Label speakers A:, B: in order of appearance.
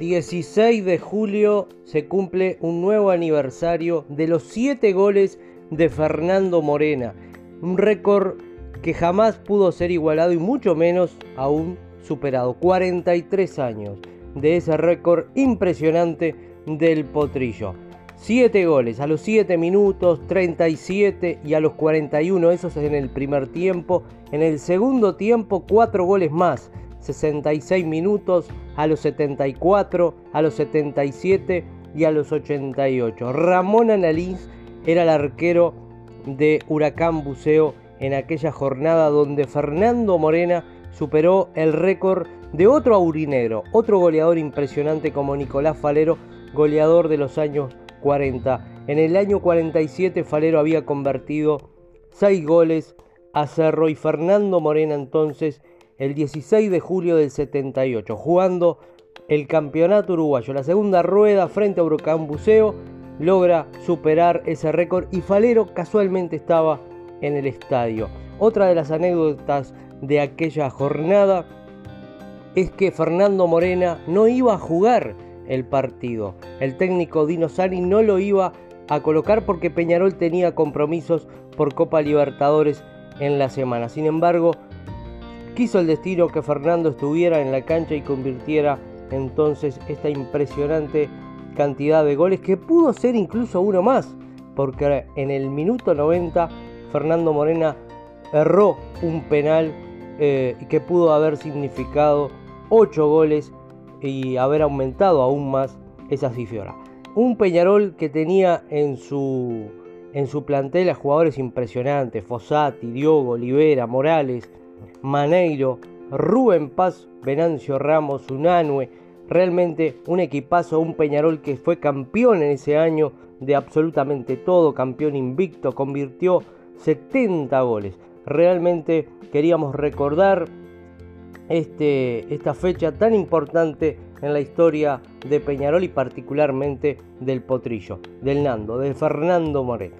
A: 16 de julio se cumple un nuevo aniversario de los 7 goles de Fernando Morena, un récord que jamás pudo ser igualado y mucho menos aún superado. 43 años de ese récord impresionante del potrillo. 7 goles a los 7 minutos, 37 y a los 41, esos en el primer tiempo. En el segundo tiempo, 4 goles más. 66 minutos, a los 74, a los 77 y a los 88. Ramón Analís era el arquero de Huracán Buceo en aquella jornada donde Fernando Morena superó el récord de otro aurinegro, otro goleador impresionante como Nicolás Falero, goleador de los años 40. En el año 47 Falero había convertido 6 goles a Cerro y Fernando Morena entonces el 16 de julio del 78, jugando el campeonato uruguayo. La segunda rueda frente a Huracán Buceo logra superar ese récord y Falero casualmente estaba en el estadio. Otra de las anécdotas de aquella jornada es que Fernando Morena no iba a jugar el partido. El técnico Dino Sani no lo iba a colocar porque Peñarol tenía compromisos por Copa Libertadores en la semana. Sin embargo, Quiso el destino que Fernando estuviera en la cancha y convirtiera entonces esta impresionante cantidad de goles que pudo ser incluso uno más, porque en el minuto 90 Fernando Morena erró un penal eh, que pudo haber significado 8 goles y haber aumentado aún más esa cifra. Un Peñarol que tenía en su, en su plantel a jugadores impresionantes, Fossati, Diogo, Olivera, Morales, Maneiro, Rubén Paz, Venancio Ramos, Unanue, realmente un equipazo, un Peñarol que fue campeón en ese año de absolutamente todo, campeón invicto, convirtió 70 goles. Realmente queríamos recordar este, esta fecha tan importante en la historia de Peñarol y particularmente del Potrillo, del Nando, de Fernando Moreno.